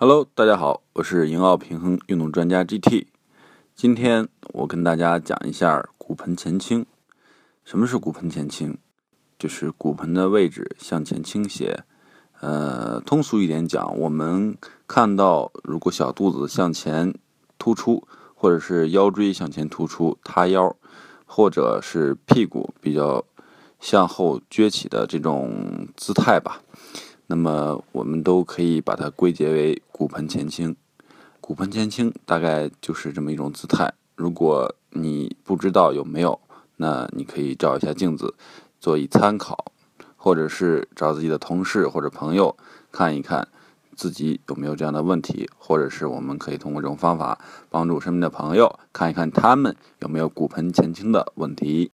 Hello，大家好，我是英奥平衡运动专家 GT。今天我跟大家讲一下骨盆前倾。什么是骨盆前倾？就是骨盆的位置向前倾斜。呃，通俗一点讲，我们看到如果小肚子向前突出，或者是腰椎向前突出塌腰，或者是屁股比较向后撅起的这种姿态吧。那么我们都可以把它归结为骨盆前倾。骨盆前倾大概就是这么一种姿态。如果你不知道有没有，那你可以照一下镜子，做一参考，或者是找自己的同事或者朋友看一看自己有没有这样的问题，或者是我们可以通过这种方法帮助身边的朋友看一看他们有没有骨盆前倾的问题。